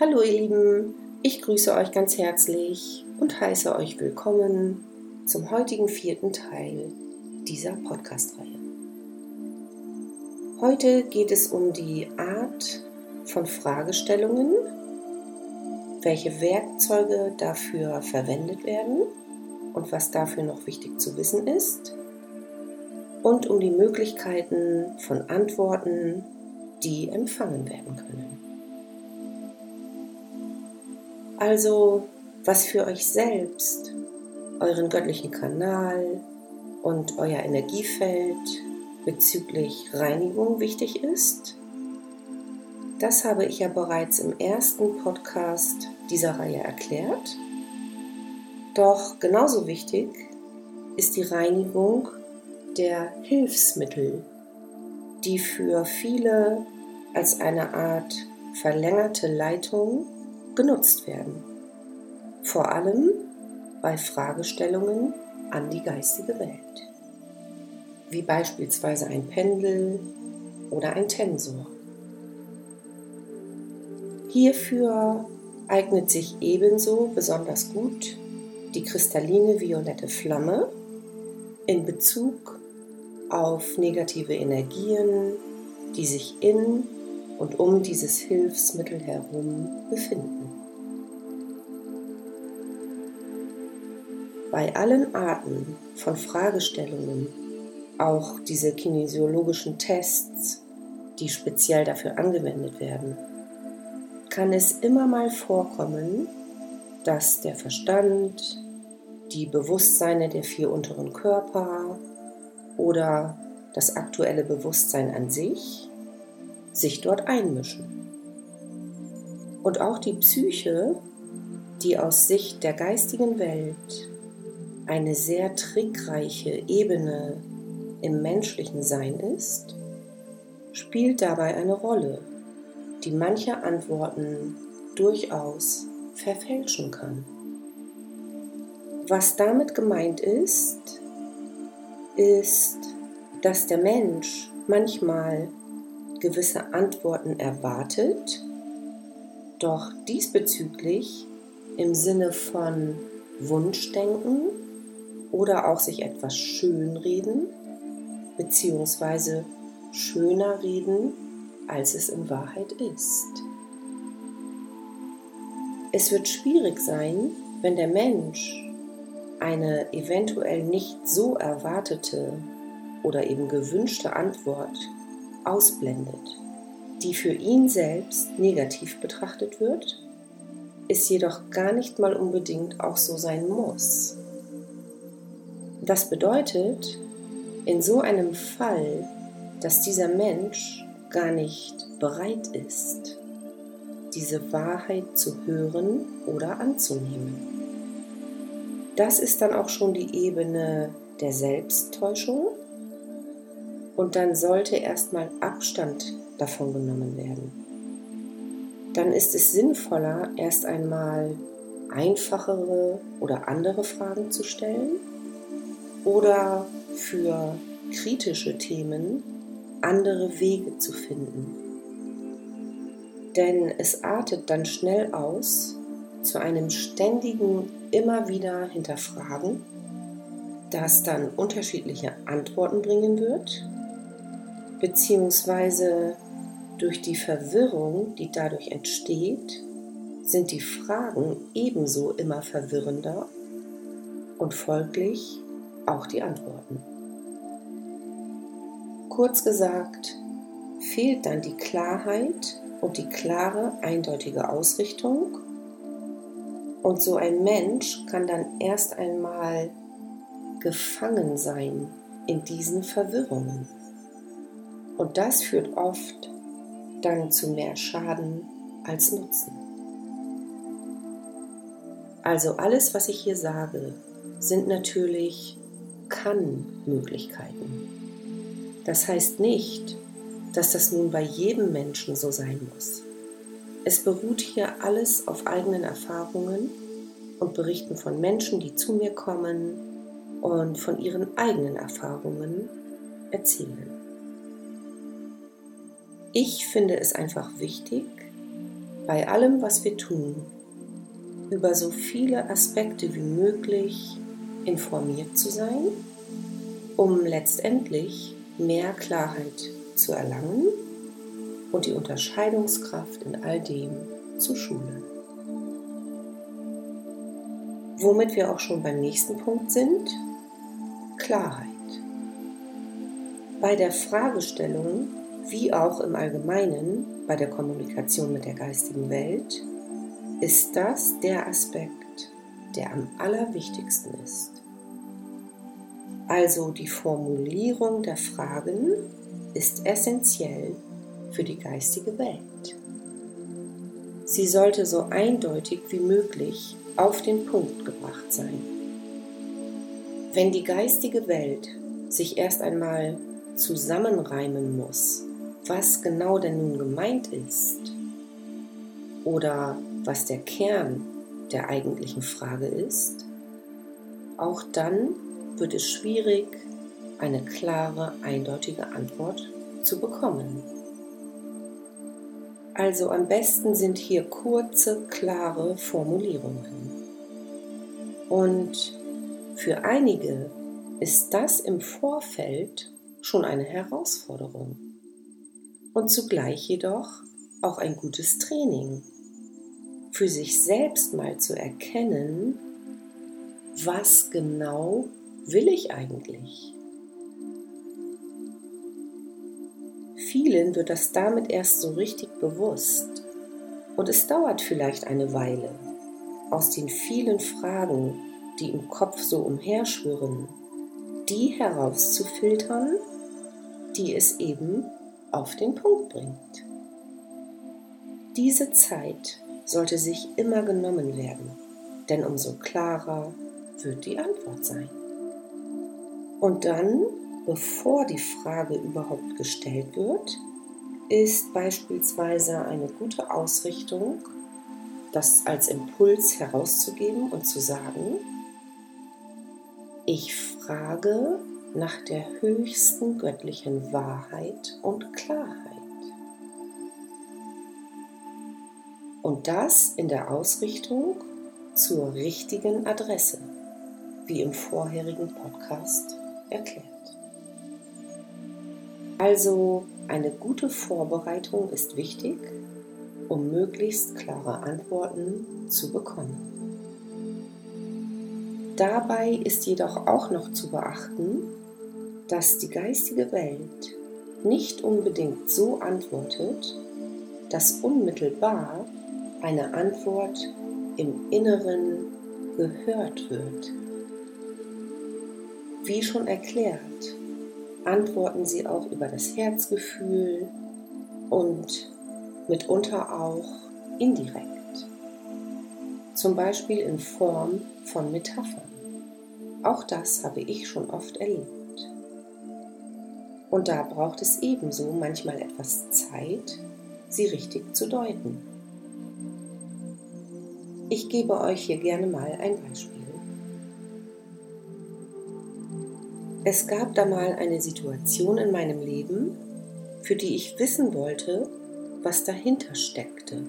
Hallo ihr Lieben, ich grüße euch ganz herzlich und heiße euch willkommen zum heutigen vierten Teil dieser Podcast-Reihe. Heute geht es um die Art von Fragestellungen, welche Werkzeuge dafür verwendet werden und was dafür noch wichtig zu wissen ist und um die Möglichkeiten von Antworten, die empfangen werden können. Also, was für euch selbst, euren göttlichen Kanal und euer Energiefeld bezüglich Reinigung wichtig ist, das habe ich ja bereits im ersten Podcast dieser Reihe erklärt. Doch genauso wichtig ist die Reinigung der Hilfsmittel, die für viele als eine Art verlängerte Leitung genutzt werden. Vor allem bei Fragestellungen an die geistige Welt, wie beispielsweise ein Pendel oder ein Tensor. Hierfür eignet sich ebenso besonders gut die kristalline violette Flamme in Bezug auf negative Energien, die sich in und um dieses Hilfsmittel herum befinden. Bei allen Arten von Fragestellungen, auch diese kinesiologischen Tests, die speziell dafür angewendet werden, kann es immer mal vorkommen, dass der Verstand, die Bewusstseine der vier unteren Körper oder das aktuelle Bewusstsein an sich sich dort einmischen. Und auch die Psyche, die aus Sicht der geistigen Welt eine sehr trickreiche Ebene im menschlichen Sein ist, spielt dabei eine Rolle, die manche Antworten durchaus verfälschen kann. Was damit gemeint ist, ist, dass der Mensch manchmal gewisse Antworten erwartet, doch diesbezüglich im Sinne von Wunschdenken oder auch sich etwas schönreden beziehungsweise schöner reden, als es in Wahrheit ist. Es wird schwierig sein, wenn der Mensch eine eventuell nicht so erwartete oder eben gewünschte Antwort ausblendet, die für ihn selbst negativ betrachtet wird, es jedoch gar nicht mal unbedingt auch so sein muss. Das bedeutet in so einem Fall, dass dieser Mensch gar nicht bereit ist, diese Wahrheit zu hören oder anzunehmen. Das ist dann auch schon die Ebene der Selbsttäuschung und dann sollte erstmal Abstand davon genommen werden. Dann ist es sinnvoller, erst einmal einfachere oder andere Fragen zu stellen oder für kritische Themen andere Wege zu finden. Denn es artet dann schnell aus zu einem ständigen immer wieder hinterfragen, das dann unterschiedliche Antworten bringen wird beziehungsweise durch die Verwirrung, die dadurch entsteht, sind die Fragen ebenso immer verwirrender und folglich auch die Antworten. Kurz gesagt, fehlt dann die Klarheit und die klare, eindeutige Ausrichtung und so ein Mensch kann dann erst einmal gefangen sein in diesen Verwirrungen. Und das führt oft dann zu mehr Schaden als Nutzen. Also alles, was ich hier sage, sind natürlich Kann-Möglichkeiten. Das heißt nicht, dass das nun bei jedem Menschen so sein muss. Es beruht hier alles auf eigenen Erfahrungen und Berichten von Menschen, die zu mir kommen und von ihren eigenen Erfahrungen erzählen. Ich finde es einfach wichtig, bei allem, was wir tun, über so viele Aspekte wie möglich informiert zu sein, um letztendlich mehr Klarheit zu erlangen und die Unterscheidungskraft in all dem zu schulen. Womit wir auch schon beim nächsten Punkt sind, Klarheit. Bei der Fragestellung, wie auch im Allgemeinen bei der Kommunikation mit der geistigen Welt, ist das der Aspekt, der am allerwichtigsten ist. Also die Formulierung der Fragen ist essentiell für die geistige Welt. Sie sollte so eindeutig wie möglich auf den Punkt gebracht sein. Wenn die geistige Welt sich erst einmal zusammenreimen muss, was genau denn nun gemeint ist oder was der Kern der eigentlichen Frage ist, auch dann wird es schwierig, eine klare, eindeutige Antwort zu bekommen. Also am besten sind hier kurze, klare Formulierungen. Und für einige ist das im Vorfeld schon eine Herausforderung und zugleich jedoch auch ein gutes Training, für sich selbst mal zu erkennen, was genau will ich eigentlich? Vielen wird das damit erst so richtig bewusst und es dauert vielleicht eine Weile, aus den vielen Fragen, die im Kopf so umherschwirren, die herauszufiltern, die es eben auf den Punkt bringt. Diese Zeit sollte sich immer genommen werden, denn umso klarer wird die Antwort sein. Und dann, bevor die Frage überhaupt gestellt wird, ist beispielsweise eine gute Ausrichtung, das als Impuls herauszugeben und zu sagen, ich frage nach der höchsten göttlichen Wahrheit und Klarheit. Und das in der Ausrichtung zur richtigen Adresse, wie im vorherigen Podcast erklärt. Also eine gute Vorbereitung ist wichtig, um möglichst klare Antworten zu bekommen. Dabei ist jedoch auch noch zu beachten, dass die geistige Welt nicht unbedingt so antwortet, dass unmittelbar eine Antwort im Inneren gehört wird. Wie schon erklärt, antworten sie auch über das Herzgefühl und mitunter auch indirekt. Zum Beispiel in Form von Metaphern. Auch das habe ich schon oft erlebt. Und da braucht es ebenso manchmal etwas Zeit, sie richtig zu deuten. Ich gebe euch hier gerne mal ein Beispiel. Es gab da mal eine Situation in meinem Leben, für die ich wissen wollte, was dahinter steckte,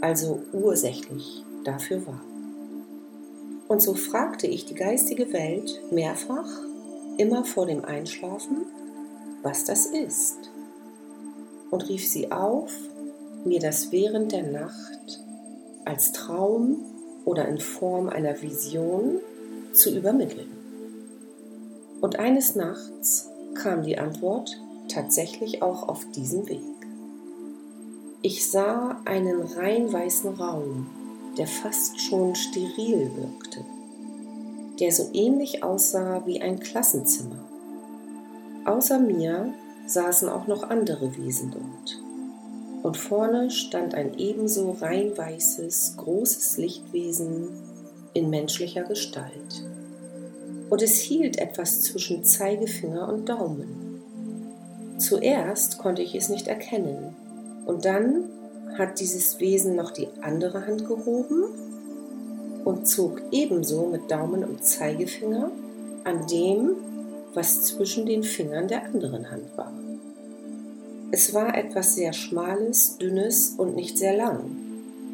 also ursächlich dafür war. Und so fragte ich die geistige Welt mehrfach, immer vor dem Einschlafen, was das ist, und rief sie auf, mir das während der Nacht als Traum oder in Form einer Vision zu übermitteln. Und eines Nachts kam die Antwort tatsächlich auch auf diesem Weg. Ich sah einen rein weißen Raum, der fast schon steril wirkte, der so ähnlich aussah wie ein Klassenzimmer. Außer mir saßen auch noch andere Wesen dort. Und vorne stand ein ebenso rein weißes, großes Lichtwesen in menschlicher Gestalt und es hielt etwas zwischen Zeigefinger und Daumen. Zuerst konnte ich es nicht erkennen und dann hat dieses Wesen noch die andere Hand gehoben und zog ebenso mit Daumen und Zeigefinger an dem, was zwischen den Fingern der anderen Hand war. Es war etwas sehr Schmales, Dünnes und nicht sehr lang,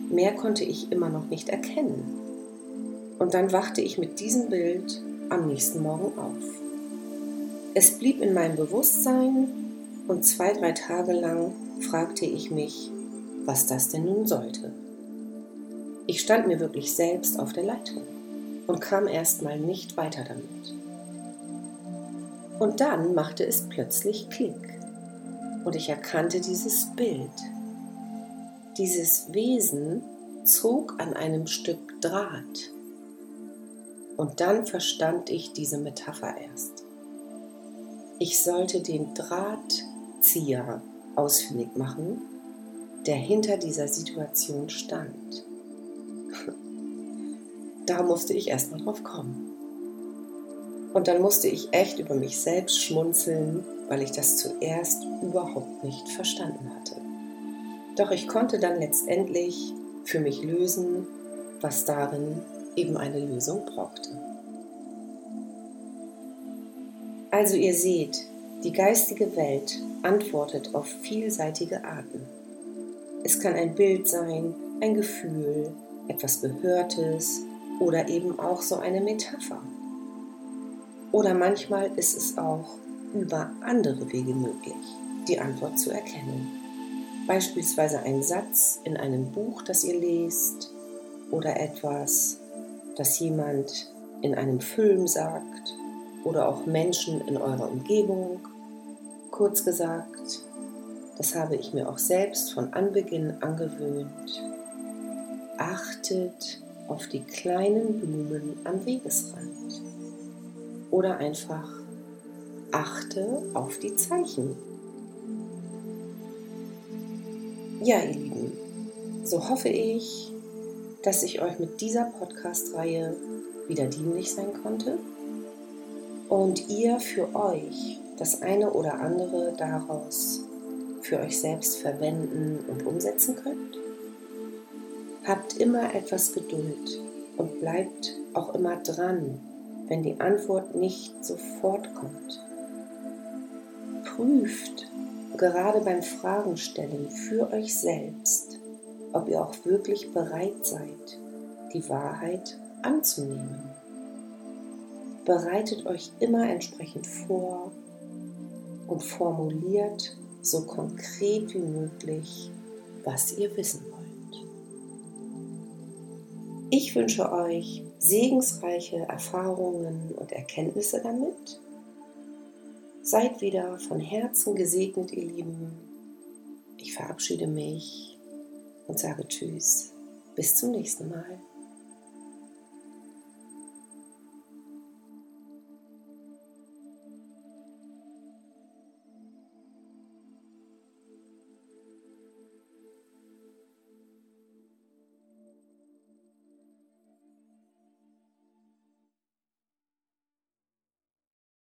mehr konnte ich immer noch nicht erkennen. Und dann wachte ich mit diesem Bild am nächsten Morgen auf. Es blieb in meinem Bewusstsein und zwei, drei Tage lang fragte ich mich, was das denn nun sollte. Ich stand mir wirklich selbst auf der Leitung und kam erstmal nicht weiter damit. Und dann machte es plötzlich Klick und ich erkannte dieses Bild. Dieses Wesen zog an einem Stück Draht. Und dann verstand ich diese Metapher erst. Ich sollte den Drahtzieher ausfindig machen, der hinter dieser Situation stand. Da musste ich erstmal drauf kommen. Und dann musste ich echt über mich selbst schmunzeln, weil ich das zuerst überhaupt nicht verstanden hatte. Doch ich konnte dann letztendlich für mich lösen, was darin eben eine Lösung brauchte. Also ihr seht, die geistige Welt antwortet auf vielseitige Arten. Es kann ein Bild sein, ein Gefühl, etwas Gehörtes oder eben auch so eine Metapher. Oder manchmal ist es auch über andere Wege möglich, die Antwort zu erkennen. Beispielsweise ein Satz in einem Buch, das ihr lest, oder etwas, das jemand in einem Film sagt, oder auch Menschen in eurer Umgebung. Kurz gesagt, das habe ich mir auch selbst von Anbeginn angewöhnt. Achtet auf die kleinen Blumen am Wegesrand. Oder einfach achte auf die Zeichen. Ja, ihr Lieben, so hoffe ich, dass ich euch mit dieser Podcast-Reihe wieder dienlich sein konnte und ihr für euch das eine oder andere daraus für euch selbst verwenden und umsetzen könnt. Habt immer etwas Geduld und bleibt auch immer dran, wenn die Antwort nicht sofort kommt. Prüft gerade beim Fragenstellen für euch selbst, ob ihr auch wirklich bereit seid, die Wahrheit anzunehmen. Bereitet euch immer entsprechend vor und formuliert so konkret wie möglich, was ihr wissen wollt. Ich wünsche euch segensreiche Erfahrungen und Erkenntnisse damit. Seid wieder von Herzen gesegnet, ihr Lieben. Ich verabschiede mich und sage Tschüss. Bis zum nächsten Mal.